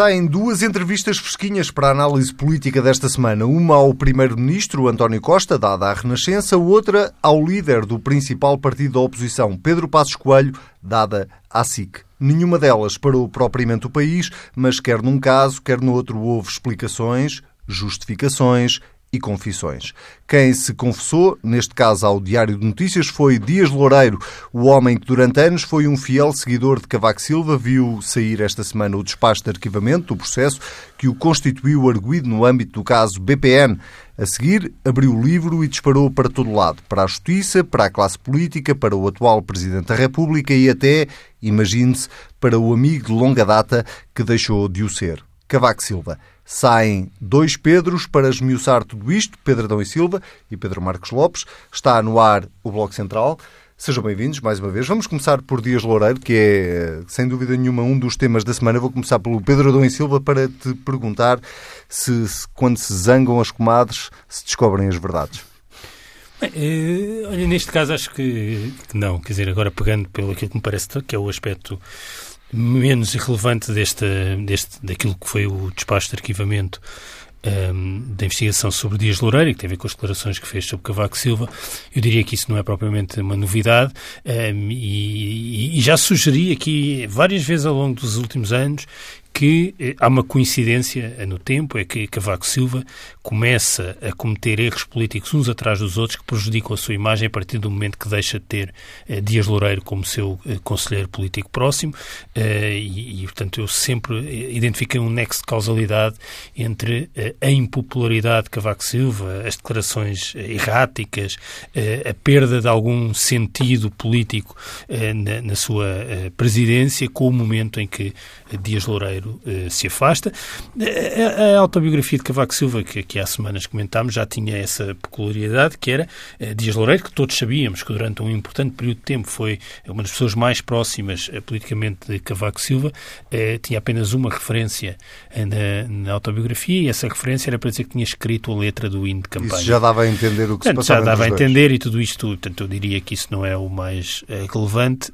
saem duas entrevistas fresquinhas para a análise política desta semana. Uma ao primeiro-ministro António Costa, dada à Renascença, outra ao líder do principal partido da oposição, Pedro Passos Coelho, dada à SIC. Nenhuma delas parou propriamente o país, mas quer num caso, quer no outro houve explicações, justificações e confissões. Quem se confessou, neste caso ao Diário de Notícias, foi Dias Loureiro, o homem que durante anos foi um fiel seguidor de Cavaco Silva, viu sair esta semana o despacho de arquivamento do processo que o constituiu arguído no âmbito do caso BPN. A seguir, abriu o livro e disparou para todo lado, para a justiça, para a classe política, para o atual Presidente da República e até, imagine-se, para o amigo de longa data que deixou de o ser, Cavaco Silva. Saem dois Pedros para esmiuçar tudo isto, Pedro Adão e Silva e Pedro Marcos Lopes. Está no ar o Bloco Central. Sejam bem-vindos mais uma vez. Vamos começar por Dias Loureiro, que é, sem dúvida nenhuma, um dos temas da semana. Vou começar pelo Pedro Adão e Silva para te perguntar se, se quando se zangam as comadres, se descobrem as verdades. Bem, eh, olha, neste caso acho que, que, não. Quer dizer, agora pegando pelo aquilo que me parece que é o aspecto menos irrelevante deste, deste, daquilo que foi o despacho de arquivamento um, da investigação sobre Dias Loureiro, que tem a ver com as declarações que fez sobre Cavaco Silva, eu diria que isso não é propriamente uma novidade um, e, e, já sugeri aqui várias vezes ao longo dos últimos anos que eh, há uma coincidência no tempo, é que Cavaco Silva começa a cometer erros políticos uns atrás dos outros que prejudicam a sua imagem a partir do momento que deixa de ter eh, Dias Loureiro como seu eh, conselheiro político próximo eh, e, e, portanto, eu sempre eh, identifiquei um nexo de causalidade entre eh, a impopularidade de Cavaco Silva, as declarações erráticas, a perda de algum sentido político na, na, sua presidência com o momento em que Dias Loureiro se afasta. A, a autobiografia de Cavaco Silva, que que há semanas comentámos, já tinha essa peculiaridade, que era eh, Dias Loureiro, que todos sabíamos que durante um importante período de tempo foi uma das pessoas mais próximas eh, politicamente de Cavaco Silva, eh, tinha apenas uma referência na, na, autobiografia e essa referência era para dizer que tinha escrito a letra do hino de campanha. Isso já dava a entender o que portanto, se passava Já dava a entender e tudo isto, portanto, eu diria que isso não é o mais relevante,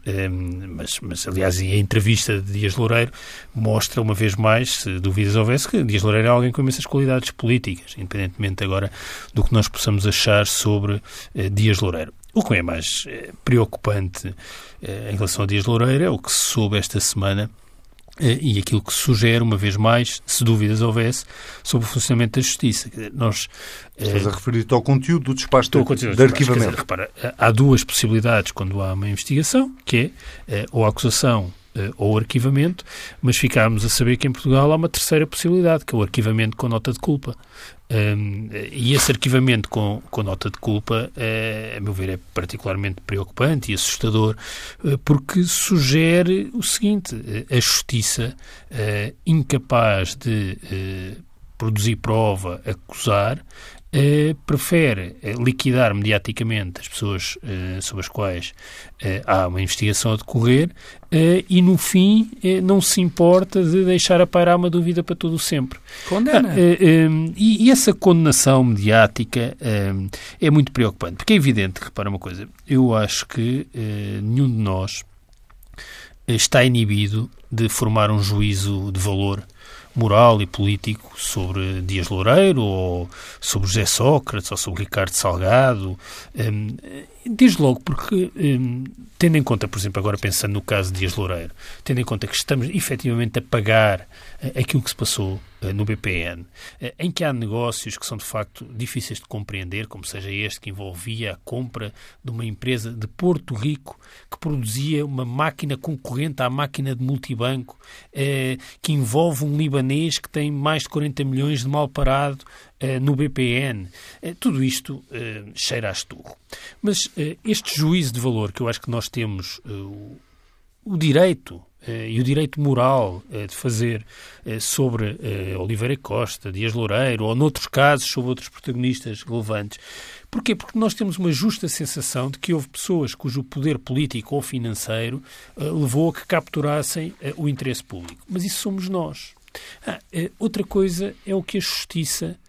mas, mas aliás, a entrevista de Dias Loureiro mostra uma vez mais, se dúvidas houvesse, que Dias Loureiro é alguém com imensas qualidades políticas independentemente agora do que nós possamos achar sobre eh, Dias Loureiro. O que é mais eh, preocupante eh, em relação a Dias Loureiro é o que se soube esta semana e aquilo que sugere, uma vez mais, se dúvidas houvesse, sobre o funcionamento da justiça. Nós, Estás a referir-te ao conteúdo do despacho de, de arquivamento. Dizer, repara, há duas possibilidades quando há uma investigação, que é ou a acusação ou arquivamento, mas ficámos a saber que em Portugal há uma terceira possibilidade, que é o arquivamento com nota de culpa. Um, e esse arquivamento com, com nota de culpa, uh, a meu ver, é particularmente preocupante e assustador, uh, porque sugere o seguinte: a justiça, incapaz de produzir prova, acusar, eh, prefere eh, liquidar mediaticamente as pessoas uh, sobre as quais há uma investigação a decorrer e, no fim, não se importa de deixar a pairar uma dúvida para todo o sempre. Condena. Ah, e, e, essa condenação mediática é muito preocupante, porque é evidente, repara uma coisa, eu acho que nenhum de nós está inibido de formar um juízo de valor moral e político sobre Dias Loureiro ou sobre José Sócrates ou sobre Ricardo Salgado. Um, desde logo porque, um, tendo em conta, por exemplo, agora pensando no caso de Dias Loureiro, tendo em conta que estamos efetivamente a pagar uh, aquilo que se passou uh, no BPN, uh, em que há negócios que são de facto difíceis de compreender, como seja este que envolvia a compra de uma empresa de Porto Rico que produzia uma máquina concorrente à máquina de multibanco, que envolve um libanês que tem mais de 40 milhões de mal parado no BPN. tudo isto cheira a esturro. Mas este juízo de valor que eu acho que nós temos o direito eh, e o direito moral eh, de fazer eh, sobre Oliveira Costa, Dias Loureiro, ou noutros casos sobre outros protagonistas relevantes. Porquê? Porque nós temos uma justa sensação de que houve pessoas cujo poder político ou financeiro levou a que capturassem o interesse público. Mas isso somos nós. Ah, outra coisa é o que a justiça eh,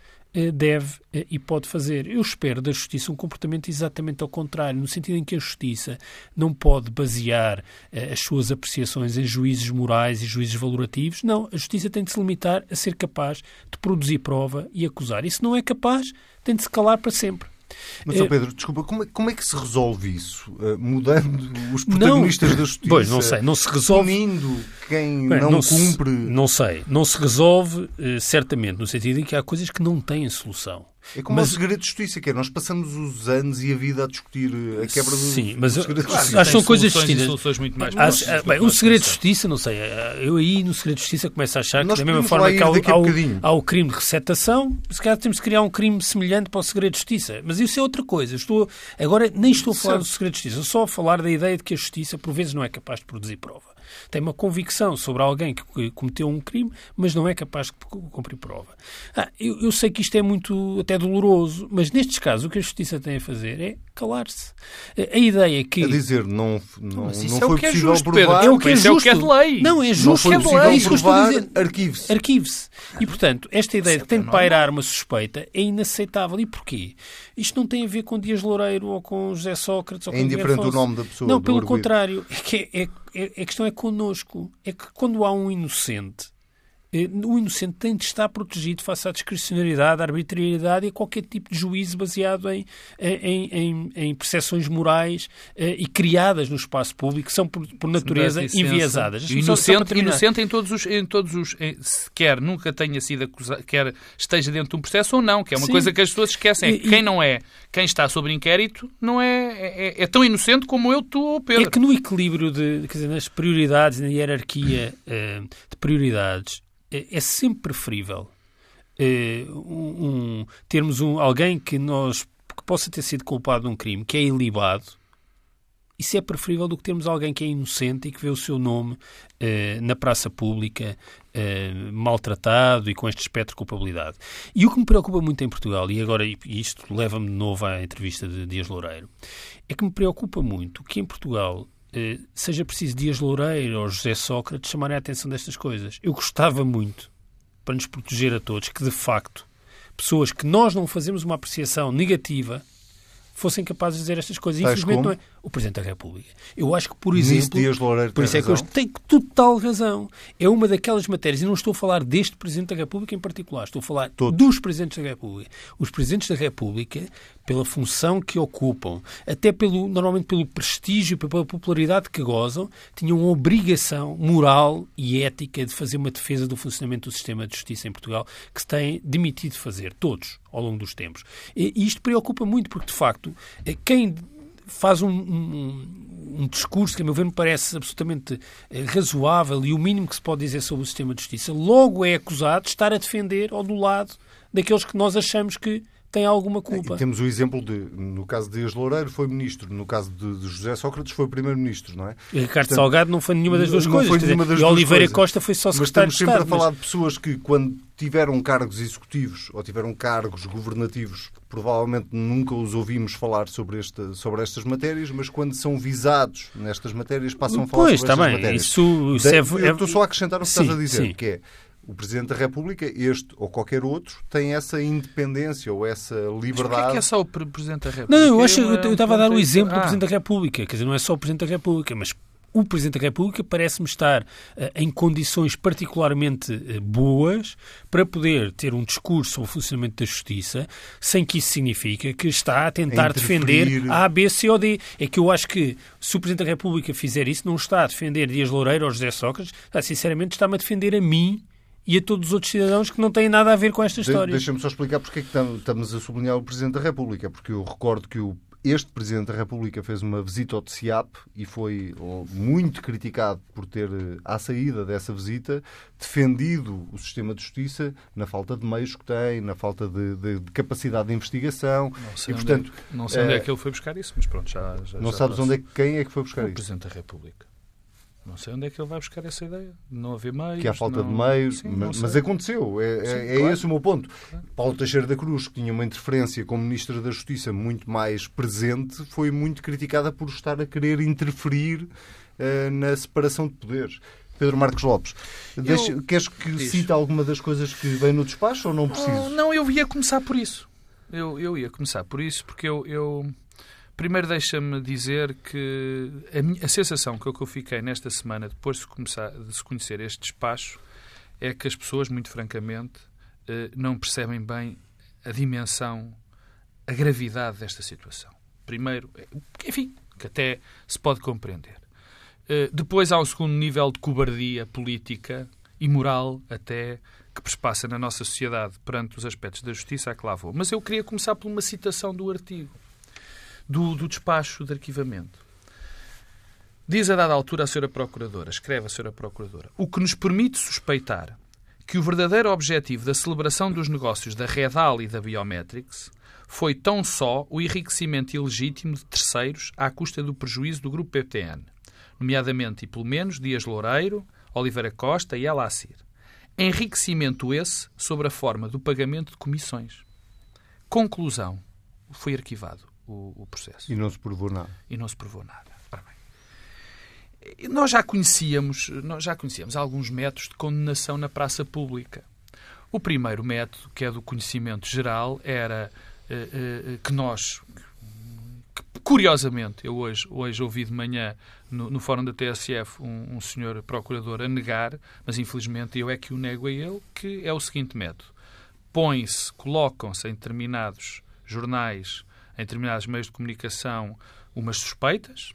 deve eh, e pode fazer. Eu espero da Justiça um comportamento exatamente ao contrário, no sentido em que a Justiça não pode basear eh, as suas apreciações em juízes morais e juízes valorativos. Não, a Justiça tem de se limitar a ser capaz de produzir prova e acusar. E se não é capaz, tem de se calar para sempre. Mas, é... Pedro, desculpa, como é, como é, que se resolve isso? Uh, mudando os protagonistas não, da justiça? Pois, não sei. Não se resolve... Punindo quem Bem, não, não, cumpre? Se, não sei. Não se resolve, uh, certamente, no sentido em que há coisas que não têm solução. É como mas... o segredo de justiça, que é nós passamos os anos e a vida a discutir a quebra do, Sim, mas do segredo claro, de. Acho que são coisas distintas. soluções muito mais Acho, bem, o segredo de justiça, não sei, eu aí no segredo de justiça começo a achar nós que da mesma forma que há, há, há, o crime de receptação, se calhar temos que criar um crime semelhante para o segredo de justiça. Mas isso é outra coisa. Estou, agora nem estou a falar certo. do segredo de justiça, só a falar da ideia de que a justiça por vezes não é capaz de produzir prova tem uma convicção sobre alguém que cometeu um crime, mas não é capaz de cumprir prova. Ah, eu, eu, sei que isto é muito até doloroso, mas nestes casos o que a Justiça tem a fazer é calar-se. A ideia é que... A dizer, não, não, mas isso não é foi é possível justo, provar... É o que é, justo. É o que é de lei. Não, é justo. Não foi é, é isso que eu estou a dizer. Arquive-se. Arquive-se. E, portanto, esta ideia de que tem de pairar uma suspeita é inaceitável. E porquê? Isto não tem a ver com Dias Loureiro ou com José Sócrates ou é com indiferente o nome da pessoa. Não, pelo contrário. É que é, é, a questão é connosco. É que quando há um inocente o inocente tem de estar protegido face à discricionariedade, à arbitrariedade e a qualquer tipo de juízo baseado em, em, em, em percepções morais eh, e criadas no espaço público, que são por, por natureza enviesadas. Inocente, inocente em todos os, em todos os quer nunca tenha sido acusado, quer esteja dentro de um processo ou não, que é uma Sim. coisa que as pessoas esquecem. E, quem não é, quem está sob inquérito, não é, é, é, tão inocente como eu, tu ou Pedro. É que no equilíbrio de, quer dizer, nas prioridades, na hierarquia uh, de prioridades, é, é sempre preferível é, um, termos um, alguém que nós que possa ter sido culpado de um crime, que é ilibado, isso é preferível do que termos alguém que é inocente e que vê o seu nome eh, na praça pública eh, maltratado e com este espectro de culpabilidade. E o que me preocupa muito em Portugal, e agora isto leva-me de novo à entrevista de Dias Loureiro, é que me preocupa muito que em Portugal eh, seja preciso Dias Loureiro ou José Sócrates chamarem a atenção destas coisas. Eu gostava muito, para nos proteger a todos, que de facto pessoas que nós não fazemos uma apreciação negativa fossem capazes de dizer estas coisas. Infelizmente não é o Presidente da República. Eu acho que, por exemplo... Dias Loureiro por isso é que eu tenho total razão. É uma daquelas matérias, e não estou a falar deste Presidente da República em particular, estou a falar Todos. dos Presidentes da República. Os Presidentes da República, pela função que ocupam, até pelo, normalmente pelo prestígio, pela popularidade que gozam, tinham uma obrigação moral e ética de fazer uma defesa do funcionamento do sistema de justiça em Portugal, que se têm demitido de fazer, todos, ao longo dos tempos. E isto preocupa muito, porque, de facto, eh, quem faz um, um, um, discurso que, a meu ver, me parece absolutamente eh, razoável e o mínimo que se pode dizer sobre o sistema de justiça, logo é acusado de estar a defender ou do lado daqueles que nós achamos que tem alguma culpa. E temos o exemplo de, no caso de Dias Loureiro, foi ministro, no caso de, de José Sócrates, foi primeiro-ministro, não é? E Ricardo Portanto, Salgado não foi nenhuma das duas coisas. Foi nenhuma das e duas Oliveira coisas. Costa foi só secretário Mas estamos sempre a falar de pessoas que, quando tiveram cargos executivos ou tiveram cargos governativos, provavelmente nunca os ouvimos falar sobre, esta, sobre estas matérias, mas quando são visados nestas matérias, passam a falar pois, sobre está estas bem. matérias. Isso, isso é, Eu estou só a acrescentar o que sim, estás a dizer, sim. que é o Presidente da República, este ou qualquer outro, tem essa independência ou essa liberdade. Mas que é, que é só o Presidente da República? Não, eu, acho, eu, eu estava a dar o exemplo ah. do Presidente da República. Quer dizer, não é só o Presidente da República, mas o Presidente da República parece-me estar uh, em condições particularmente uh, boas para poder ter um discurso sobre o funcionamento da justiça, sem que isso signifique que está a tentar defender a A, B, C ou D. É que eu acho que se o Presidente da República fizer isso, não está a defender Dias Loureiro ou José Sócrates, está, sinceramente está-me a defender a mim e a todos os outros cidadãos que não têm nada a ver com esta história. De, Deixa-me só explicar porque é que estamos a sublinhar o Presidente da República, porque eu recordo que o este Presidente da República fez uma visita ao TCIAP e foi muito criticado por ter, eh, à saída dessa visita, defendido o sistema de justiça na falta de meios que tem, na falta de, de, de capacidade de investigação. Não sei, e, portanto, onde, é, não sei onde é, é que ele foi buscar isso, mas pronto, já. já não já sabes onde é, quem é que foi buscar o isso? O Presidente da República. Não sei onde é que ele vai buscar essa ideia. Não haver meios. Que há falta não... de meios, Sim, mas, mas, aconteceu. É, Sim, é, claro. esse o meu ponto. Claro. Paulo Teixeira da Cruz, que tinha uma interferência como Ministro da Justiça muito mais presente, foi muito criticada por estar a querer interferir uh, na separação de poderes. Pedro Marcos Lopes, deixa, queres que diz. cite alguma das coisas que vem no despacho ou não preciso? Não, não eu ia começar por isso. Eu, eu ia começar por isso, porque eu, eu Primeiro, deixa-me dizer que a, minha, a sensação que eu, que eu fiquei nesta semana, depois de, começar, de se conhecer este despacho, é que as pessoas, muito francamente, eh, não percebem bem a dimensão, a gravidade desta situação. Primeiro, é, enfim, que até se pode compreender. Eh, depois há um segundo nível de cobardia política e moral, até, que perspassa na nossa sociedade perante os aspectos da justiça a que lá vou. Mas eu queria começar por uma citação do artigo do, do despacho de arquivamento. Diz a dada altura a Sra. Procuradora, escreve a Sra. Procuradora, o que nos permite suspeitar que o verdadeiro objetivo da celebração dos negócios da Redal e da Biometrics foi tão só o enriquecimento ilegítimo de terceiros à custa do prejuízo do grupo PTN, nomeadamente e pelo menos Dias Loureiro, Oliveira Costa e Elacir. Enriquecimento esse sobre a forma do pagamento de comissões. Conclusão. Foi arquivado o, o processo. E não se provou nada. E não se provou nada. Nós já conhecíamos, nós já conhecíamos alguns métodos de condenação na praça pública. O primeiro método, que é do conhecimento geral, era uh, uh, que nós, que, curiosamente, eu hoje, hoje ouvi de manhã no, no fórum da TSF um, um senhor procurador a negar, mas infelizmente eu é que o nego a ele, que é o seguinte método. Põe-se, colocam-se em determinados jornais em determinados meios de comunicação umas suspeitas,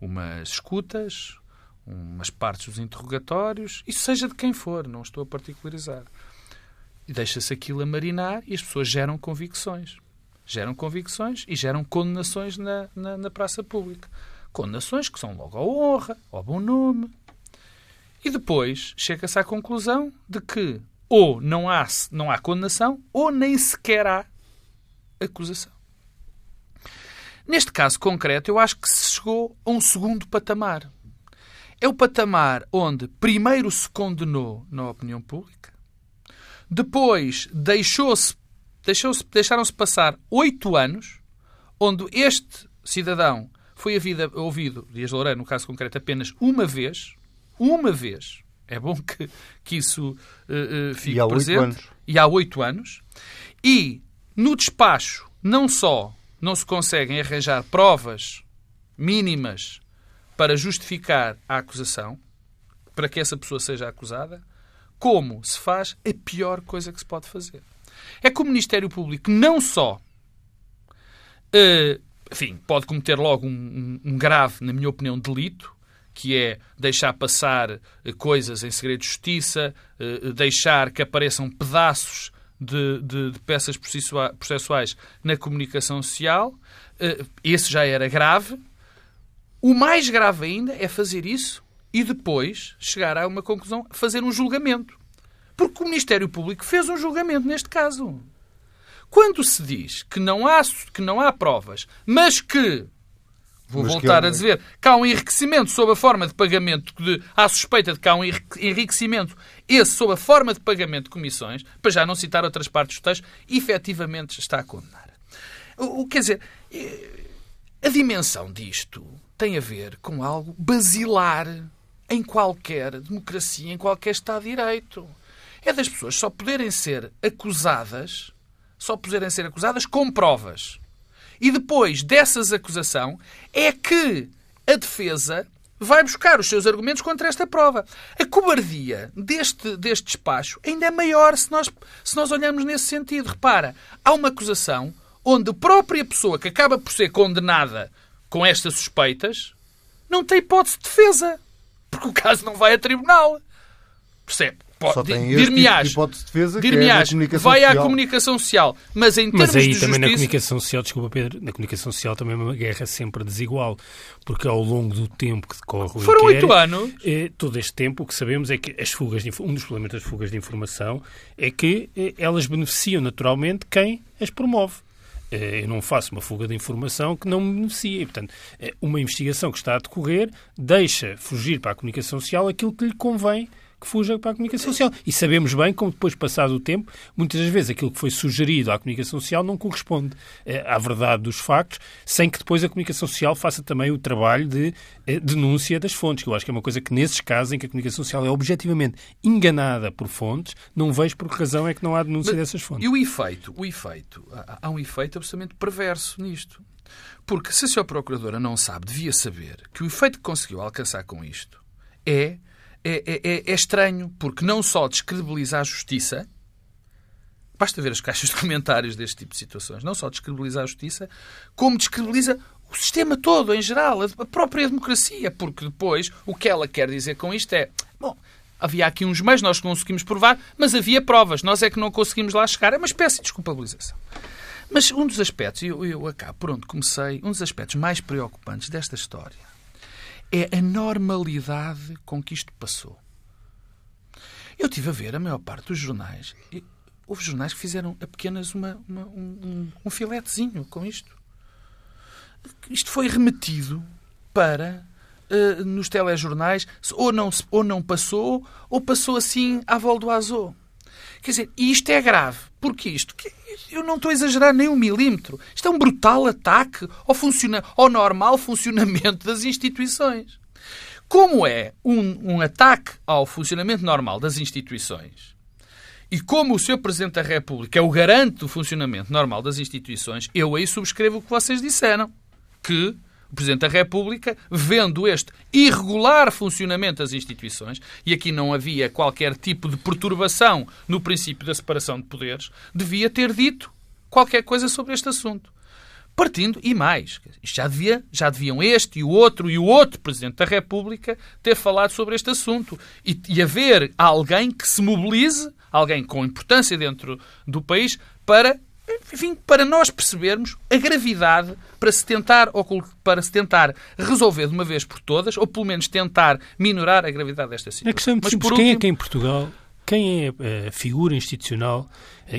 umas escutas, umas partes dos interrogatórios, isso seja de quem for, não estou a particularizar. E deixa-se aquilo a marinar e as pessoas geram convicções. Geram convicções e geram condenações na, na, na praça pública. Condenações que são logo à honra, ao bom nome. E depois chega-se à conclusão de que ou não há, não há condenação ou nem sequer há acusação. Neste caso concreto, eu acho que se chegou a um segundo patamar. É o patamar onde primeiro se condenou na opinião pública, depois deixou-se, deixou-se, deixaram-se passar oito anos, onde este cidadão foi vida, ouvido, Dias Loureiro, no caso concreto, apenas uma vez, uma vez, é bom que, que isso uh, uh, fique e presente, anos. e há oito anos, e no despacho, não só não se conseguem arranjar provas mínimas para justificar a acusação, para que essa pessoa seja acusada, como se faz a pior coisa que se pode fazer. É que o Ministério Público não só uh, enfim, pode cometer logo um, um, grave, na minha opinião, delito, que é deixar passar uh, coisas em segredo de justiça, uh, deixar que apareçam pedaços de, de, de peças processuais na comunicação social. Eh, esse já era grave. O mais grave ainda é fazer isso e depois chegar a uma conclusão, fazer um julgamento. Porque o Ministério Público fez um julgamento neste caso. Quando se diz que não há, que não há provas, mas que Vou Mas voltar a dizer que há um enriquecimento sob a forma de pagamento, de, há suspeita de que há um enriquecimento, esse sob a forma de pagamento de comissões, para já não citar outras partes do texto, efetivamente está a condenar. O, o, quer dizer, eh, a dimensão disto tem a ver com algo basilar em qualquer democracia, em qualquer Estado de Direito. É das pessoas só poderem ser acusadas, só poderem ser acusadas com provas. E depois dessas acusação é que a defesa vai buscar os seus argumentos contra esta prova. A cobardia deste, deste despacho ainda é maior se nós, se nós olharmos nesse sentido. Repara, há uma acusação onde a própria pessoa que acaba por ser condenada com estas suspeitas não tem hipótese de defesa. Porque o caso não vai a tribunal. Percebe? Dir-me-ás, de defesa, dir é vai social. à comunicação social, mas em termos Mas aí de também justiça... na comunicação social, desculpa Pedro, na comunicação social também é uma guerra sempre desigual, porque ao longo do tempo que decorre o Foram oito anos. Eh, todo este tempo o que sabemos é que as fugas de, um dos problemas das fugas de informação é que eh, elas beneficiam naturalmente quem as promove eh, eu não faço uma fuga de informação que não me beneficia. E, portanto, uma investigação que está a decorrer deixa fugir para a comunicação social aquilo que lhe convém que fuja para a comunicação social. E sabemos bem como depois, passado o tempo, muitas das vezes aquilo que foi sugerido à comunicação social não corresponde eh, à verdade dos factos, sem que depois a comunicação social faça também o trabalho de eh, denúncia das fontes, que eu acho que é uma coisa que nesses casos em que a comunicação social é objetivamente enganada por fontes, não vejo por que razão é que não há denúncia Mas, dessas fontes. E o efeito? O efeito? Há um efeito absolutamente perverso nisto. Porque se a sua procuradora não sabe, devia saber que o efeito que conseguiu alcançar com isto é, é, é, é estranho, porque não só descredibiliza a justiça, basta ver as caixas de comentários deste tipo de situações, não só descredibiliza a justiça, como descredibiliza o sistema todo, em geral, a própria democracia, porque depois o que ela quer dizer com isto é, bom, havia aqui uns meios, nós conseguimos provar, mas havia provas, nós é que não conseguimos lá chegar. É uma espécie de desculpabilização. Mas um dos aspectos, eu, eu acabo por onde comecei, um dos aspectos mais preocupantes desta história é a normalidade com que isto passou. Eu tive a ver a maior parte dos jornais. Houve jornais que fizeram apenas uma, uma, um, um filetezinho com isto. Isto foi remetido para uh, nos telejornais, ou não, ou não passou, ou passou assim à volta do azul. Quer dizer, isto é grave. Porquê isto? Eu não estou a exagerar nem um milímetro. Isto é um brutal ataque ao, funciona ao normal funcionamento das instituições. Como é um, um ataque ao funcionamento normal das instituições, e como o Sr. Presidente da República é o garante do funcionamento normal das instituições, eu aí subscrevo o que vocês disseram. Que o Presidente da República, vendo este irregular funcionamento das instituições, e aqui não havia qualquer tipo de perturbação no princípio da separação de poderes, devia ter dito qualquer coisa sobre este assunto. Partindo, e mais, isto já, devia, já deviam este e o outro e o outro Presidente da República ter falado sobre este assunto. E, e haver alguém que se mobilize, alguém com importância dentro do país, para enfim, para nós percebermos a gravidade para se tentar para se tentar resolver de uma vez por todas, ou pelo menos tentar minorar a gravidade desta situação. A questão é Mas, por quem é último... é que em Portugal, quem é a figura institucional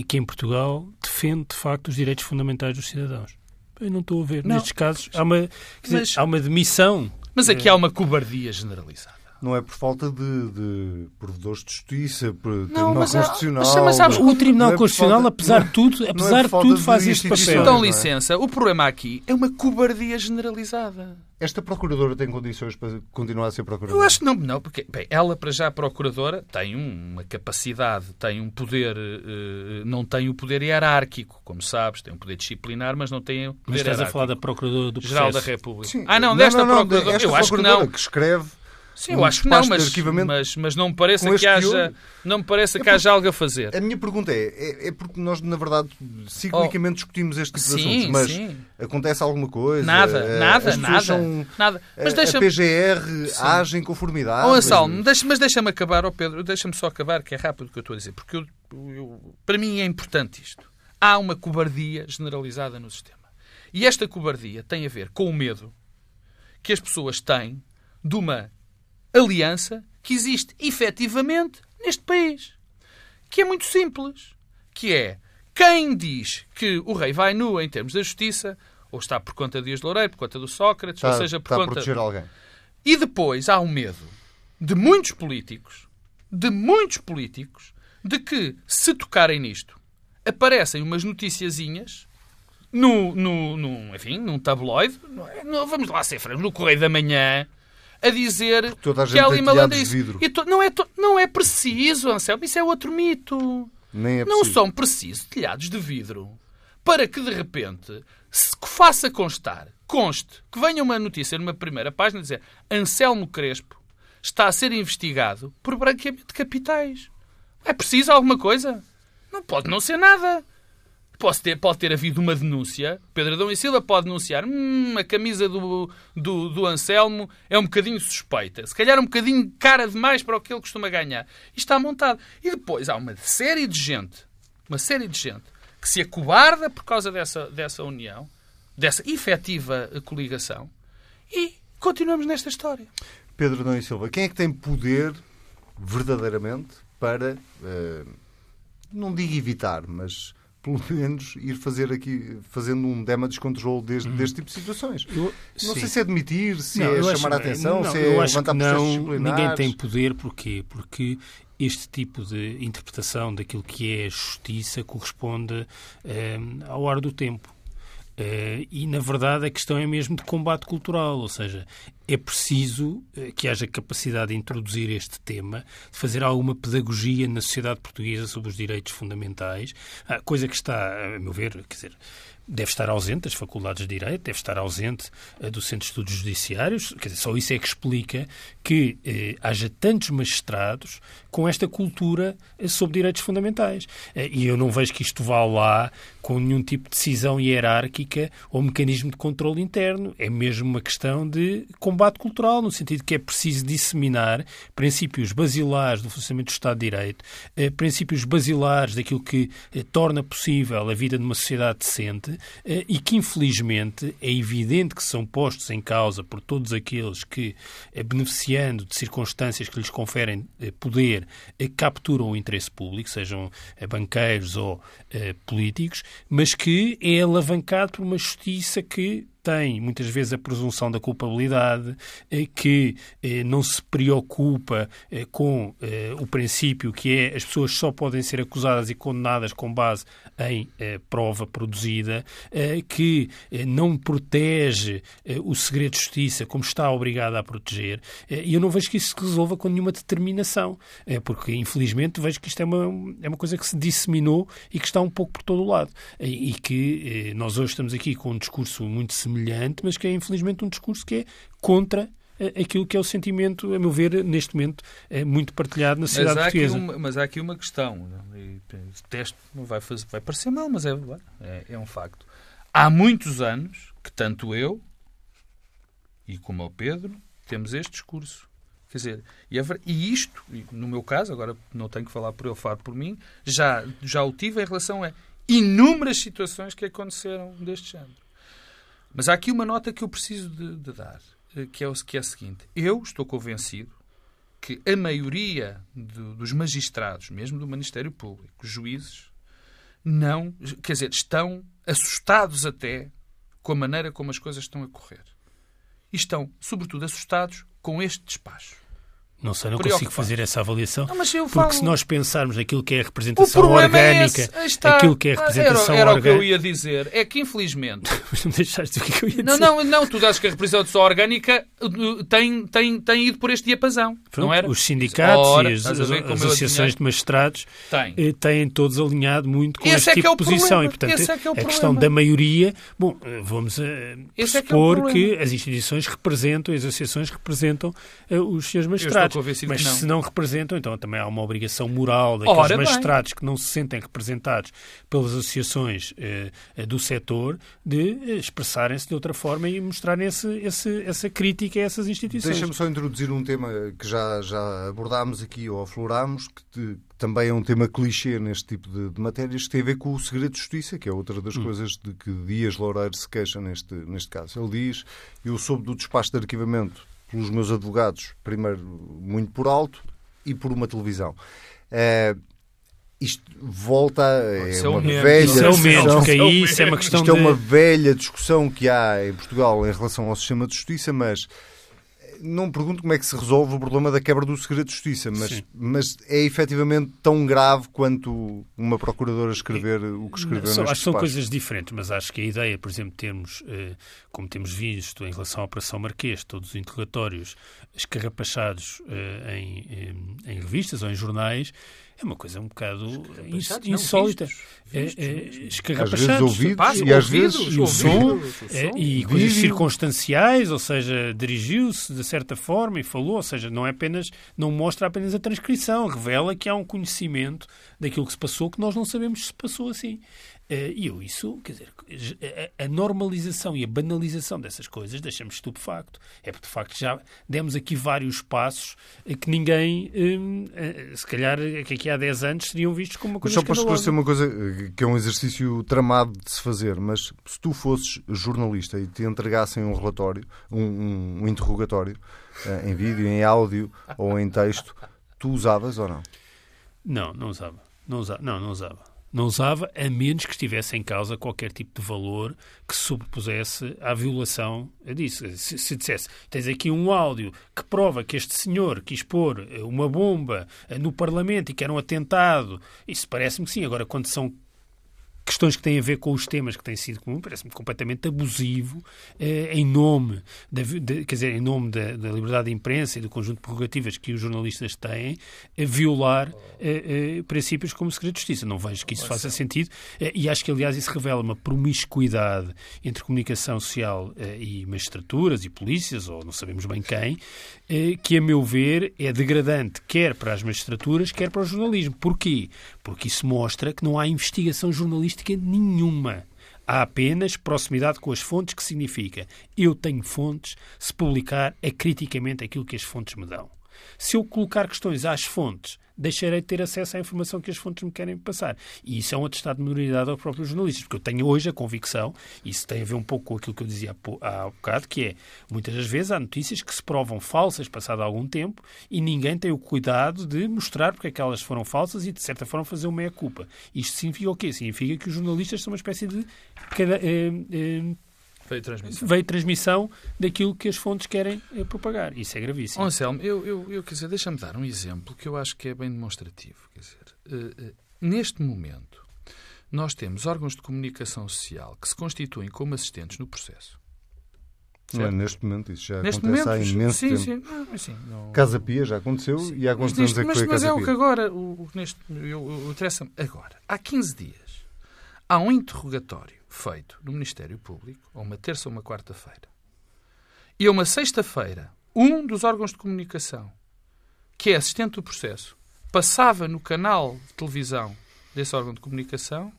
que em Portugal defende de facto os direitos fundamentais dos cidadãos? Eu não estou a ver. Não. Nestes casos há uma, dizer, mas, há uma demissão. Mas aqui há uma cobardia generalizada não é por falta de, de provedores de justiça, por não, Tribunal mas, Constitucional. Mas, mas sabes, o Tribunal é Constitucional, falta, apesar de tudo, é apesar de tudo, faz este papel. Então, licença, o problema aqui é uma cobardia generalizada. Esta procuradora tem condições para continuar a ser procuradora? Eu acho que não, não porque bem, ela, para já, procuradora, tem uma capacidade, tem um poder, eh, não tem o poder hierárquico, como sabes, tem um poder disciplinar, mas não tem o poder mas estás hierárquico. a falar da procuradora do processo. Geral da República. Sim. Ah, não, desta não, não, procuradora, eu acho que não. que escreve Sim, eu acho que não, mas, mas, mas não me parece que haja, não me parece é que haja algo a fazer. A minha pergunta é, é, é, porque nós, na verdade, ciclicamente oh. discutimos este tipo sim, de assuntos, mas sim. acontece alguma coisa? Nada, eh, nada, nada. São, nada. Mas deixa a PGR sim. age em conformidade? Oh, Anselmo, deixa, mas deixa-me acabar, oh Pedro, deixa-me só acabar, que é rápido o que eu estou a dizer, porque eu, eu, para mim é importante isto. Há uma cobardia generalizada no sistema. E esta cobardia tem a ver com o medo que as pessoas têm de uma aliança que existe efetivamente neste país. Que é muito simples. Que é quem diz que o rei vai nu em termos da justiça, ou está por conta de Dias de Loureiro, por conta do Sócrates, está, ou seja, por está conta... a proteger alguém. E depois há um medo de muitos políticos, de muitos políticos, de que, se tocarem nisto, aparecem umas noticiazinhas no, no, no, enfim, num tabloide, no, vamos lá ser francos, no Correio da Manhã, a dizer que ela malandra isso. E to, não, é não é preciso, Anselmo, isso é outro mito. Nem é não são precisos telhados de vidro para que de repente se faça constar, conste, que venha uma notícia numa primeira página dizer Anselmo Crespo está a ser investigado por branqueamento de capitais. É preciso alguma coisa? Não pode não ser nada. Pode ter, pode ter havido uma denúncia. Pedro Adão e Silva pode denunciar. Hum, a camisa do, do, do, Anselmo é um bocadinho suspeita. Se calhar um bocadinho cara demais para o que ele costuma ganhar. E está montado. E depois há uma série de gente, uma série de gente, que se acobarda por causa dessa, dessa união, dessa efetiva coligação, e continuamos nesta história. Pedro Adão e Silva, quem é que tem poder verdadeiramente para, uh, não digo evitar, mas pelo menos ir fazer aqui, fazendo um damage control deste, hum. deste tipo de situações. Eu, não sim. sei se é admitir, se não, é chamar a atenção, não, se é levantar não, Ninguém tem poder, porquê? Porque este tipo de interpretação daquilo que é justiça corresponde eh, ao ar do tempo. Uh, e, na verdade, a questão é mesmo de combate cultural, ou seja, é preciso uh, que haja capacidade de introduzir este tema, de fazer alguma pedagogia na sociedade portuguesa sobre os direitos fundamentais, uh, coisa que está, a meu ver, quer dizer, deve estar ausente das faculdades de Direito, deve estar ausente uh, do Centro de Estudos Judiciários. Quer dizer, só isso é que explica que uh, haja tantos magistrados com esta cultura uh, sobre direitos fundamentais. e eu não vejo que isto vá lá com nenhum tipo de decisão hierárquica ou mecanismo de controle interno. É mesmo uma questão de combate cultural, no sentido que é preciso disseminar princípios basilares do funcionamento do Estado de Direito, princípios basilares daquilo que torna possível a vida de uma sociedade decente eh, e que, infelizmente, é evidente que são postos em causa por todos aqueles que, eh, beneficiando de circunstâncias que lhes conferem eh, poder, capturam o interesse público, sejam banqueiros ou políticos, mas que é alavancado por uma justiça que tem muitas vezes a presunção da culpabilidade, eh, que eh, não se preocupa eh, com o princípio que é as pessoas só podem ser acusadas e condenadas com base em prova produzida, que não protege o segredo de justiça como está obrigada a proteger. E eu não vejo que isso se resolva com nenhuma determinação, porque infelizmente vejo que isto é uma, é uma coisa que se disseminou e que está um pouco por todo o lado. E que nós hoje estamos aqui com um discurso muito semelhante semelhante, mas que é infelizmente um discurso que é contra eh, aquilo que é o sentimento, a meu ver, neste momento, é muito partilhado na sociedade mas portuguesa. Uma, mas há aqui uma questão, e, teste não vai, fazer, vai parecer mal, mas é, é, é um facto. Há muitos anos que tanto eu e como o Pedro temos este discurso. Quer dizer, e, é, e isto, no meu caso, agora não tenho que falar por ele, falo por mim, já, já o tive em relação a inúmeras situações que aconteceram deste género. Mas há aqui uma nota que eu preciso de, de dar, eh, que é, que é a seguinte. Eu estou convencido que a maioria dos magistrados, mesmo do Ministério Público, juízes, não, quer dizer, estão assustados até com a maneira como as coisas estão a correr. E estão, sobretudo, assustados com este despacho. Não sei, não consigo fazer essa avaliação. Não, porque falo... se nós pensarmos naquilo que é a representação orgânica, é está... aquilo que é a representação era, era orgânica... o que eu ia dizer. É que, infelizmente... Mas não deixaste o que eu ia dizer. Não, não, não. Tu achas que a representação orgânica uh, tem, tem, tem ido por este diapasão, Pronto, não era? Os sindicatos Ora, e as, as associações de magistrados tem. Eh, têm todos alinhado muito com Esse este é tipo é de posição. E, portanto, é que é a problema. questão da maioria... Bom, eh, vamos uh, supor que, que, as instituições representam, as associações representam uh, os seus magistrados. Mas se não não representam, então também há uma obrigação moral daqueles Ora magistrados bem. que não se sentem representados pelas associações eh, do setor de eh, expressarem-se de outra forma e mostrarem esse, esse, essa crítica a essas instituições. Deixa-me só introduzir um tema que já, já abordámos aqui ou aflorámos, que, te, que também é um tema clichê neste tipo de, de, matérias, que tem a ver com o segredo de justiça, que é outra das hum. coisas de que Dias Loureiro se queixa neste, neste caso. Ele diz, eu soube do despacho de arquivamento pelos meus advogados, primeiro muito por alto e por uma televisão. Uh, isto volta é, é uma velha é discussão. Que aí, isso é uma questão isto de... é uma velha discussão que há em Portugal em relação ao sistema de justiça, mas não pergunto como é que se resolve o problema da quebra do segredo de justiça, mas, mas é efetivamente tão grave quanto uma procuradora escrever o que escreveu Acho que são coisas diferentes, mas acho que a ideia, por exemplo, termos, eh, como temos visto em relação à Operação Marquês, todos os interrogatórios escarrapachados eh, em, em revistas ou em jornais, é uma coisa um bocado insólita. É, é, escarrapachados, ouvidos, e às vezes e o som, é, e coisas circunstanciais, ou seja, dirigiu-se de certa forma e falou, ou seja, não é apenas, não mostra apenas a transcrição, revela que há um conhecimento daquilo que se passou que nós não sabemos se passou assim. Eh, e eu isso, quer dizer, a normalização e a banalização dessas coisas deixa-me estupefacto. É porque, de facto, já demos aqui vários passos que ninguém, hum, eh, se calhar, que aqui há 10 anos seriam vistos como uma coisa Mas só para esclarecer uma coisa eh, que é um exercício tramado de se fazer, mas se tu fosses jornalista e te entregassem um relatório, um, um, um interrogatório, em vídeo, em áudio ou em texto, tu usavas ou não? Não, não usava. Não usava. Não, não usava Não usava, a menos que estivesse em causa qualquer tipo de valor que se sobrepusesse à violação disso. Se, se dissesse, tens aqui um áudio que prova que este senhor quis pôr uma bomba no Parlamento e que era um atentado, isso parece-me que sim. Agora, quando são questões que têm a ver com os temas que têm sido comum, parece-me completamente abusivo eh, em nome, da, de, quer dizer, em nome da, da, liberdade de imprensa e do conjunto de prerrogativas que os jornalistas têm, a violar eh, eh, princípios como o segredo de justiça. Não vejo que isso faça sentido eh, e acho que, aliás, isso revela uma promiscuidade entre comunicação social eh, e magistraturas e polícias, ou não sabemos bem quem, que, a meu ver, é degradante quer para as magistraturas, quer para o jornalismo. Porquê? Porque isso mostra que não há investigação jornalística nenhuma. Há apenas proximidade com as fontes, que significa eu tenho fontes, se publicar é criticamente aquilo que as fontes me dão. Se eu colocar questões às fontes deixarei de ter acesso à informação que as fontes me querem passar. E isso é um atestado de minoridade aos próprios jornalistas, porque eu tenho hoje a convicção, e isso tem a ver um pouco com aquilo que eu dizia há bocado, que é, muitas das vezes há notícias que se provam falsas passado algum tempo e ninguém tem o cuidado de mostrar porque é que elas foram falsas e, de certa forma, fazer uma meia-culpa. Isto significa o quê? Significa que os jornalistas são uma espécie de... Cada, eh, eh, Veio transmissão. Veio transmissão daquilo que as fontes querem eh, propagar. Isso é gravíssimo. Oh, Anselmo, eu, eu, eu quer dizer, deixa-me dar um exemplo que eu acho que é bem demonstrativo. Quer dizer, uh, uh, neste momento, nós temos órgãos de comunicação social que se constituem como assistentes no processo. Não é neste momento, isso já neste acontece momento, há imenso sim, tempo. Sim, não, sim, não... Casa Pia já aconteceu sim. e há quantos anos é que mas, foi Mas Casa é o que agora, o, o, neste, eu, eu, interessa-me agora. Há 15 dias, há um interrogatório feito no Ministério Público, ou uma terça ou uma quarta-feira, e a uma sexta-feira, um dos órgãos de comunicação, que é assistente do processo, passava no canal de televisão desse órgão de comunicação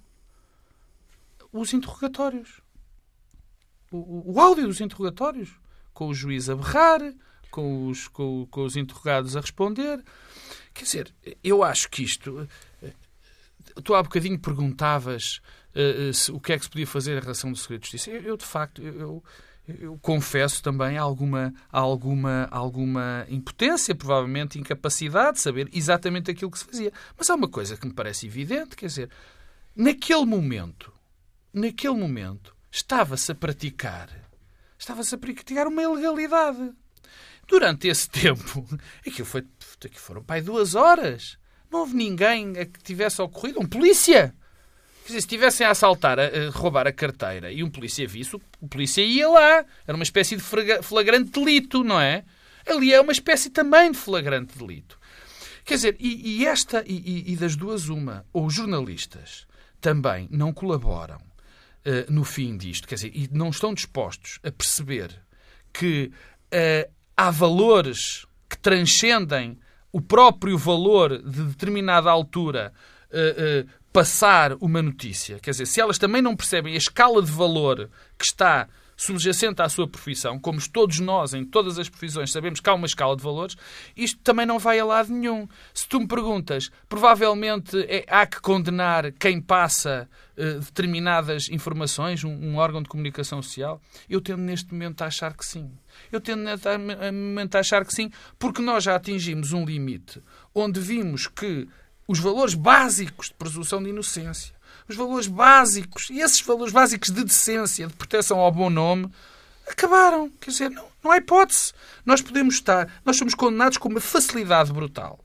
os interrogatórios. O, o, o áudio dos interrogatórios, com o juiz a berrar, com os, com, com os interrogados a responder. Quer dizer, eu acho que isto. Tu há bocadinho perguntavas uh, se, o que é que se podia fazer em relação do segredo de justiça. Eu, eu de facto, eu, eu, confesso também alguma, alguma, alguma impotência, provavelmente incapacidade de saber exatamente aquilo que se fazia. Mas há uma coisa que me parece evidente, quer dizer, naquele momento, naquele momento, estava-se a praticar, estava-se a praticar uma ilegalidade. Durante esse tempo, aquilo, foi, aquilo foram pai duas horas. Não houve ninguém que tivesse ocorrido, um polícia Quer dizer, se estivessem a assaltar, a, roubar a carteira e um polícia visse, o polícia ia lá. Era uma espécie de flagrante delito, não é? Ali é uma espécie também de flagrante delito. Quer dizer, e, e esta, e, e, das duas, uma, ou os jornalistas também não colaboram uh, no fim disto, quer dizer, e não estão dispostos a perceber que uh, há valores que transcendem o próprio valor de determinada altura uh, passar uma notícia. Quer dizer, se elas também não percebem a escala de valor que está subjacente à sua profissão, como todos nós, em todas as profissões, sabemos que há uma escala de valores, isto também não vai a lado nenhum. Se tu me perguntas, provavelmente é, há que condenar quem passa uh, determinadas informações, um, um, órgão de comunicação social, eu tendo neste momento a achar que sim. Eu tendo neste momento a achar que sim, porque nós já atingimos um limite onde vimos que os valores básicos de presunção de inocência, os valores básicos, e esses valores básicos de decência, de proteção ao bom nome, acabaram. Quer dizer, não, não há hipótese. Nós podemos estar, nós somos condenados com uma facilidade brutal.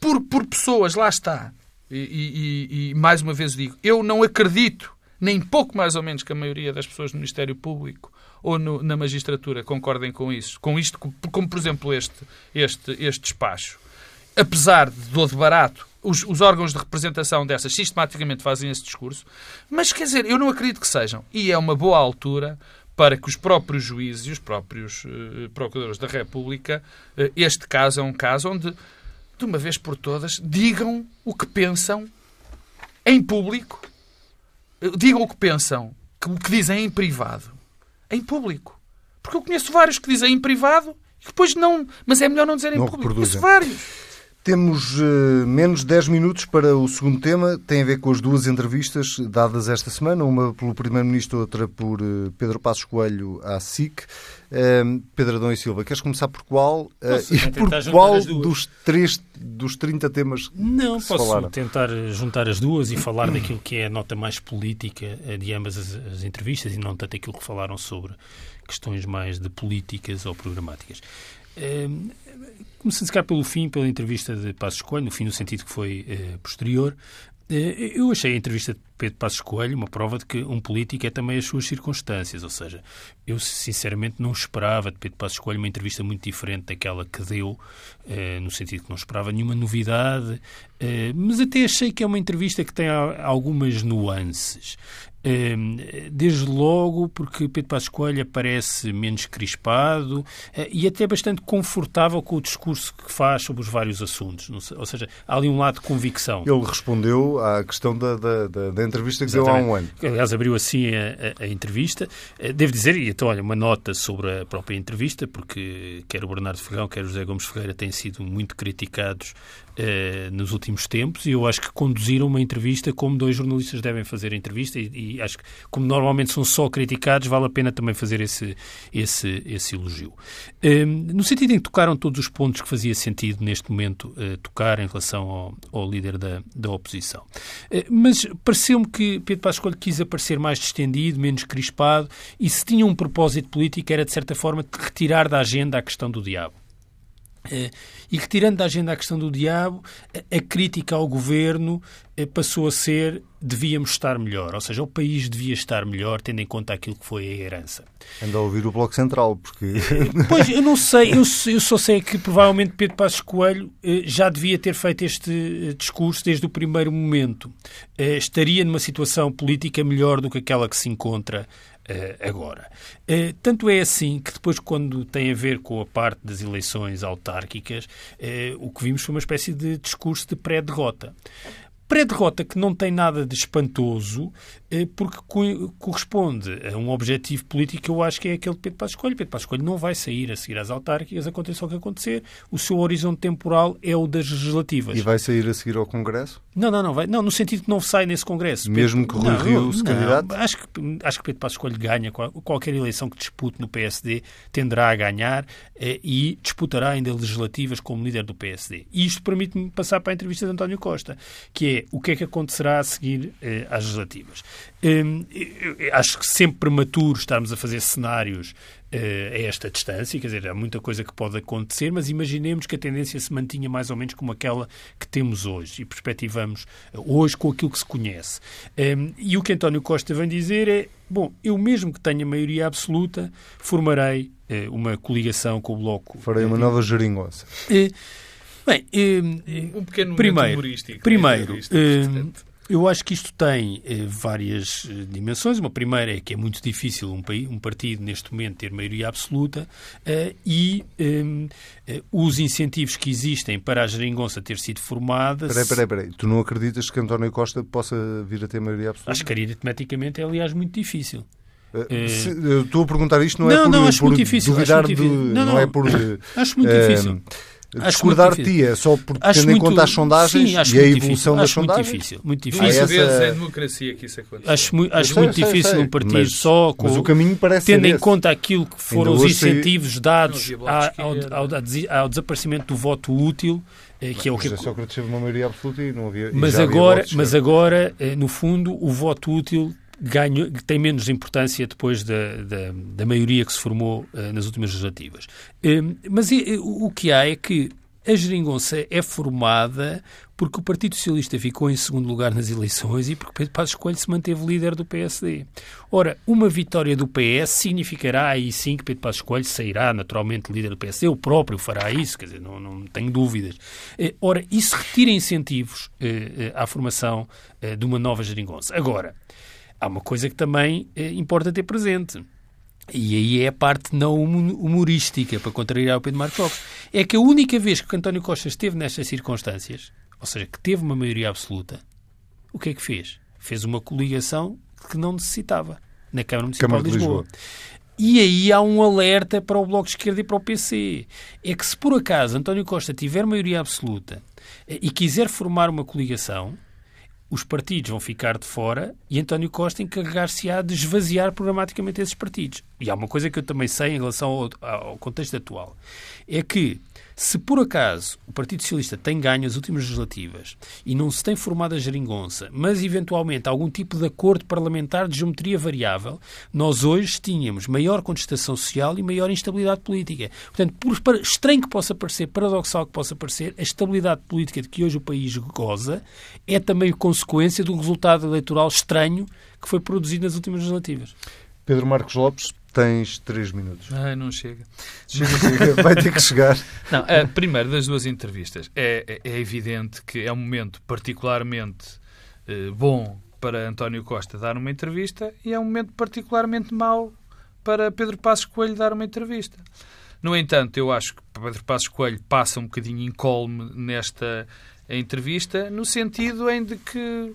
Por, por pessoas, lá está. E, e, e, mais uma vez digo, eu não acredito, nem pouco mais ou menos que a maioria das pessoas no Ministério Público ou no, na magistratura concordem com isso, com isto, como, por exemplo este, este, este despacho apesar de do de barato, os, os, órgãos de representação dessas sistematicamente fazem esse discurso, mas quer dizer, eu não acredito que sejam. E é uma boa altura para que os próprios juízes e os próprios uh, procuradores da República, uh, este caso é um caso onde, de uma vez por todas, digam o que pensam em público, uh, digam o que pensam, que, o que dizem em privado, em público. Porque eu conheço vários que dizem em privado e depois não. Mas é melhor não dizer em público. Conheço vários. Temos uh, menos de 10 minutos para o segundo tema. Tem a ver com as duas entrevistas dadas esta semana, uma pelo Primeiro-Ministro, outra por uh, Pedro Passos Coelho à SIC. Uh, Pedro Adão e Silva, queres começar por qual? e por qual dos, três, dos 30 temas Não, posso falaram? tentar juntar as duas e falar daquilo que é a nota mais política de ambas as, as entrevistas e não tanto aquilo que falaram sobre questões mais de políticas ou programáticas. Começando a pelo fim, pela entrevista de Passos Coelho, no fim no sentido que foi eh, posterior, eh, eu achei a entrevista Pedro Passos Coelho uma prova de que um político é também as suas circunstâncias. Ou seja, eu sinceramente não esperava de Pedro Passos Coelho uma entrevista muito diferente daquela que deu, eh, no sentido que não esperava nenhuma novidade, eh, mas até achei que é uma entrevista que tem algumas nuances. Desde logo porque Pedro Passos Coelho parece menos crispado e até bastante confortável com o discurso que faz sobre os vários assuntos. Ou seja, há ali um lado de convicção. Ele respondeu à questão da, da, da entrevista que Exatamente. deu há um ano. Aliás, abriu assim a, a, a, entrevista. Eh, devo dizer, e então, olha, uma nota sobre a própria entrevista, porque quer o Bernardo Ferrão, quer o José Gomes Ferreira têm sido muito criticados eh, nos últimos tempos e eu acho que conduziram uma entrevista como dois jornalistas devem fazer a entrevista e, e, acho que, como normalmente são só criticados, vale a pena também fazer esse, esse, esse elogio. Uh, no sentido em que tocaram todos os pontos que fazia sentido neste momento uh, tocar em relação ao, ao líder da, da oposição. mas pareceu-me que Pedro Passos Coelho quis aparecer mais distendido, menos crispado e se tinha um propósito político era, de certa forma, retirar da agenda a questão do diabo. Eh, e que, tirando da agenda a questão do diabo, a crítica ao governo eh, passou a ser devíamos estar melhor, ou seja, o país devia estar melhor, tendo em conta aquilo que foi a herança. Anda a ouvir o Bloco Central, porque... Pois, eu não sei, eu, eu só sei que provavelmente Pedro Passos Coelho eh, já devia ter feito este discurso desde o primeiro momento. Estaria numa situação política melhor do que aquela que se encontra agora. Uh, tanto é assim que depois, quando tem a ver com a parte das eleições autárquicas, uh, o que vimos foi uma espécie de discurso de pré-derrota. Pré-derrota que não tem nada de espantoso, eh, porque corresponde a um objetivo político que eu acho que é aquele de Pedro Passos Coelho. Pedro Passos Coelho não vai sair a seguir às autárquicas, aconteça o que acontecer. O seu horizonte temporal é o das legislativas. E vai sair a seguir ao Congresso? Não, não, não. Vai, não no sentido que não sai nesse Congresso. Mesmo Pedro, que Rui Rio se candidate? Acho que, acho que Pedro Passos Coelho ganha. Qualquer eleição que dispute no PSD tenderá a ganhar eh, e disputará ainda legislativas como líder do PSD. E isto permite-me passar para a entrevista de António Costa, que é o que é que acontecerá a seguir eh, às legislativas. Hum, acho que sempre prematuro estarmos a fazer cenários uh, a esta distância, quer dizer, há muita coisa que pode acontecer, mas imaginemos que a tendência se mantinha mais ou menos como aquela que temos hoje e perspectivamos hoje com aquilo que se conhece. Um, e o que António Costa vem dizer é: bom, eu mesmo que tenha maioria absoluta, formarei uh, uma coligação com o Bloco. Farei uma nova geringonça. Bem, um pequeno primeiro, humorístico. Primeiro, eu acho que isto tem eh, várias eh, dimensões. Uma primeira é que é muito difícil um, país, um partido, neste momento, ter maioria absoluta eh, e ehm, eh, os incentivos que existem para a geringonça ter sido formada... Espera aí, espera aí. Tu não acreditas que António Costa possa vir a ter maioria absoluta? Acho que aritmeticamente é, aliás, muito difícil. Uh, se, estou a perguntar isto não, é não é por, não, acho por muito difícil, duvidar acho muito difícil. De, não, não, não, é por... Acho muito difícil discordar de ti, é só porque acho tendo muito, em conta as sondagens sim, e a evolução difícil, das sondagens? Muito difícil, muito difícil. Duas vezes é democracia que isso acontece. Acho, mu acho sei, muito sei, difícil sei, um partido mas, só com, mas o caminho parece tendo em esse. conta aquilo que foram Ainda os incentivos dados ao, ao, ao, desaparecimento do voto útil eh, que é o que Sócrates teve uma maioria absoluta e não havia mas agora mas agora eh, no fundo o voto útil ganho, tem menos importância depois da, da, da maioria que se formou uh, nas últimas legislativas. Uh, mas o que há é que a geringonça é formada porque o Partido Socialista ficou em segundo lugar nas eleições e porque Pedro Passos Coelho se manteve líder do PSD. Ora, uma vitória do PS significará aí sim que Pedro Passos Coelho sairá naturalmente líder do PSD. O próprio fará isso, quer dizer, não, não tenho dúvidas. Ora, isso retira incentivos à formação de uma nova geringonça. Agora, há uma coisa que também eh, importa ter presente. E aí é a parte não humorística, para contrariar o Pedro Marcos Lopes. É que a única vez que António Costa esteve nestas circunstâncias, ou seja, que teve uma maioria absoluta, o que é que fez? Fez uma coligação que não necessitava na Câmara Municipal Câmara de Lisboa. De Lisboa. E aí há um alerta para o Bloco de Esquerda e para o PC. É que se por acaso António Costa tiver maioria absoluta eh, e quiser formar uma coligação, os partidos vão ficar de fora e António Costa encarregar-se-á de esvaziar programaticamente esses partidos. E há uma coisa que eu também sei em relação ao, ao contexto atual. É que se por acaso o Partido Socialista tem ganho as últimas legislativas e não se tem formado a geringonça, mas eventualmente algum tipo de acordo parlamentar de geometria variável, nós hoje tínhamos maior contestação social e maior instabilidade política. Portanto, por estranho que possa parecer, paradoxal que possa parecer, a estabilidade política de que hoje o país goza é também consequência do resultado eleitoral estranho que foi produzido nas últimas legislativas. Pedro Marcos Lopes, Tens três minutos. Ai, não chega. Chega, chega. Vai ter que chegar. Não, a primeira das duas entrevistas. É, é, é evidente que é um momento particularmente eh, bom para António Costa dar uma entrevista e é um momento particularmente mau para Pedro Passos Coelho dar uma entrevista. No entanto, eu acho que Pedro Passos Coelho passa um bocadinho incólume nesta entrevista, no sentido em de que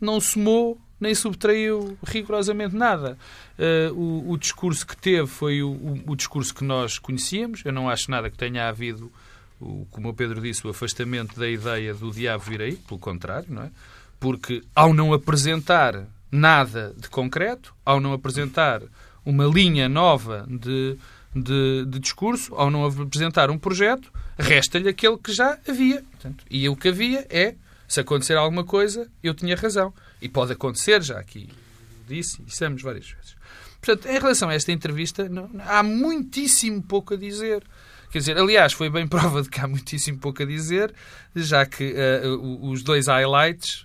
não somou nem subtraiu rigorosamente nada. Uh, o, o, discurso que teve foi o, o, o, discurso que nós conhecíamos. Eu não acho nada que tenha havido, o, como o Pedro disse, o afastamento da ideia do diabo vir aí, pelo contrário, não é? Porque ao não apresentar nada de concreto, ao não apresentar uma linha nova de, de, de discurso, ao não apresentar um projeto, resta-lhe aquele que já havia. Portanto, e o que havia é, se acontecer alguma coisa, eu tinha razão. E pode acontecer, já aqui disse dissemos várias vezes. Portanto, em relação a esta entrevista, não, há muitíssimo pouco a dizer. Quer dizer, aliás, foi bem prova de que há muitíssimo pouco a dizer, já que uh, os dois highlights,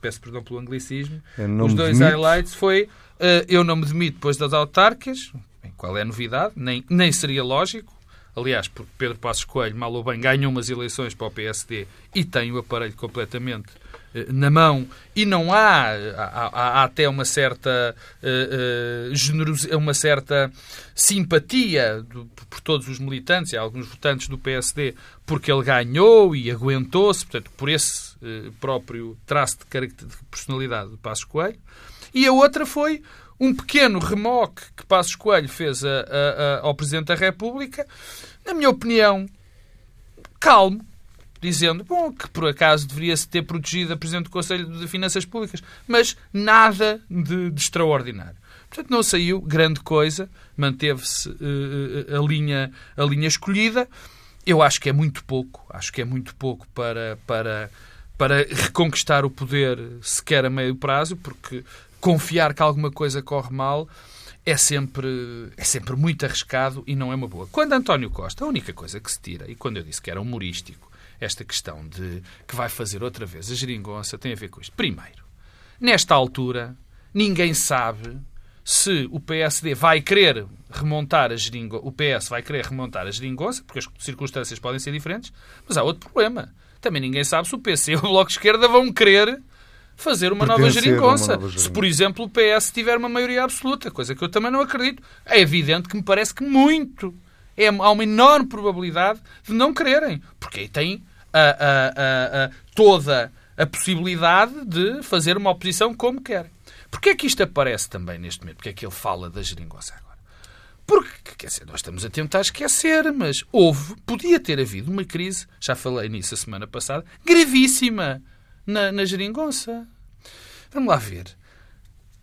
peço perdão pelo anglicismo, os dois highlights foi uh, eu não me demito depois das autárquicas, qual é a novidade, nem, nem seria lógico, aliás, porque Pedro Passos Coelho, mal ou bem, ganhou umas eleições para o PSD e tem o aparelho completamente eh, na mão e não há, há, há até uma certa uh, uh, uma certa simpatia do, por todos os militantes e alguns votantes do PSD porque ele ganhou e aguentou-se, portanto, por esse uh, próprio traço de, de personalidade do Passos Coelho. E a outra foi um pequeno remoque que Passos Coelho fez a, a, a, ao Presidente da República, na minha opinião, calmo, dizendo bom, que por acaso deveria-se ter protegido a Presidente do Conselho de Finanças Públicas, mas nada de, de extraordinário. Portanto, não saiu grande coisa, manteve-se uh, a, linha, a linha escolhida. Eu acho que é muito pouco, acho que é muito pouco para, para, para reconquistar o poder sequer a meio prazo, porque confiar que alguma coisa corre mal é sempre, é sempre muito arriscado e não é uma boa. Quando António Costa, a única coisa que se tira, e quando eu disse que era humorístico, esta questão de que vai fazer outra vez a geringonça tem a ver com isto. Primeiro, nesta altura, ninguém sabe se o PSD vai querer remontar a geringonça, o PS vai querer remontar a geringonça, porque as circunstâncias podem ser diferentes, mas há outro problema. Também ninguém sabe se o PC e o Bloco de Esquerda vão querer fazer uma nova geringonça. Se, por exemplo, o PS tiver uma maioria absoluta, coisa que eu também não acredito. É evidente que me parece que muito. É, há uma enorme probabilidade de não quererem, porque aí tem a, a, a, toda a possibilidade de fazer uma oposição como quer. Porquê é que isto aparece também neste momento? Porquê é que ele fala da geringonça agora? Porque, quer dizer, nós estamos a tentar esquecer, mas houve, podia ter havido uma crise, já falei nisso a semana passada, gravíssima na, na geringonça. Vamos lá ver.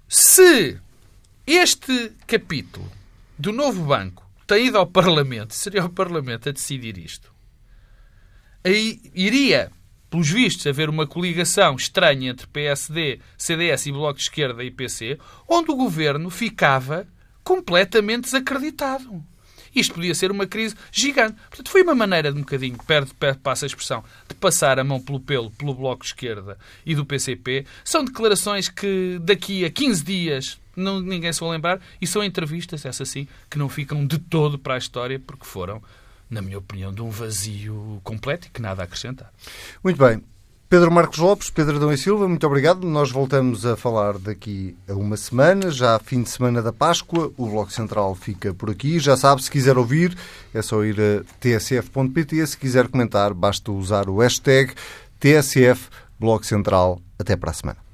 Se este capítulo do novo banco tem ido ao Parlamento, seria o Parlamento a decidir isto, aí iria, pelos vistos, haver uma coligação estranha entre PSD, CDS e Bloco de Esquerda e PC, onde o governo ficava completamente desacreditado. Isto podia ser uma crise gigante. Portanto, foi uma maneira de um bocadinho, perde, perde, passa a expressão, de passar a mão pelo pelo pelo Bloco de Esquerda e do PCP. São declarações que daqui a 15 dias não, ninguém se vai lembrar e são entrevistas, essa sim, que não ficam de todo para a história porque foram na minha opinião, de um vazio completo e que nada a acrescentar. Muito bem. Pedro Marcos Lopes, Pedro Adão e Silva, muito obrigado. Nós voltamos a falar daqui a uma semana, já fim de semana da Páscoa. O Bloco Central fica por aqui. Já sabe, se quiser ouvir, é só ir a tsf.pt. Se quiser comentar, basta usar o hashtag TSF Bloco Central. Até para a semana.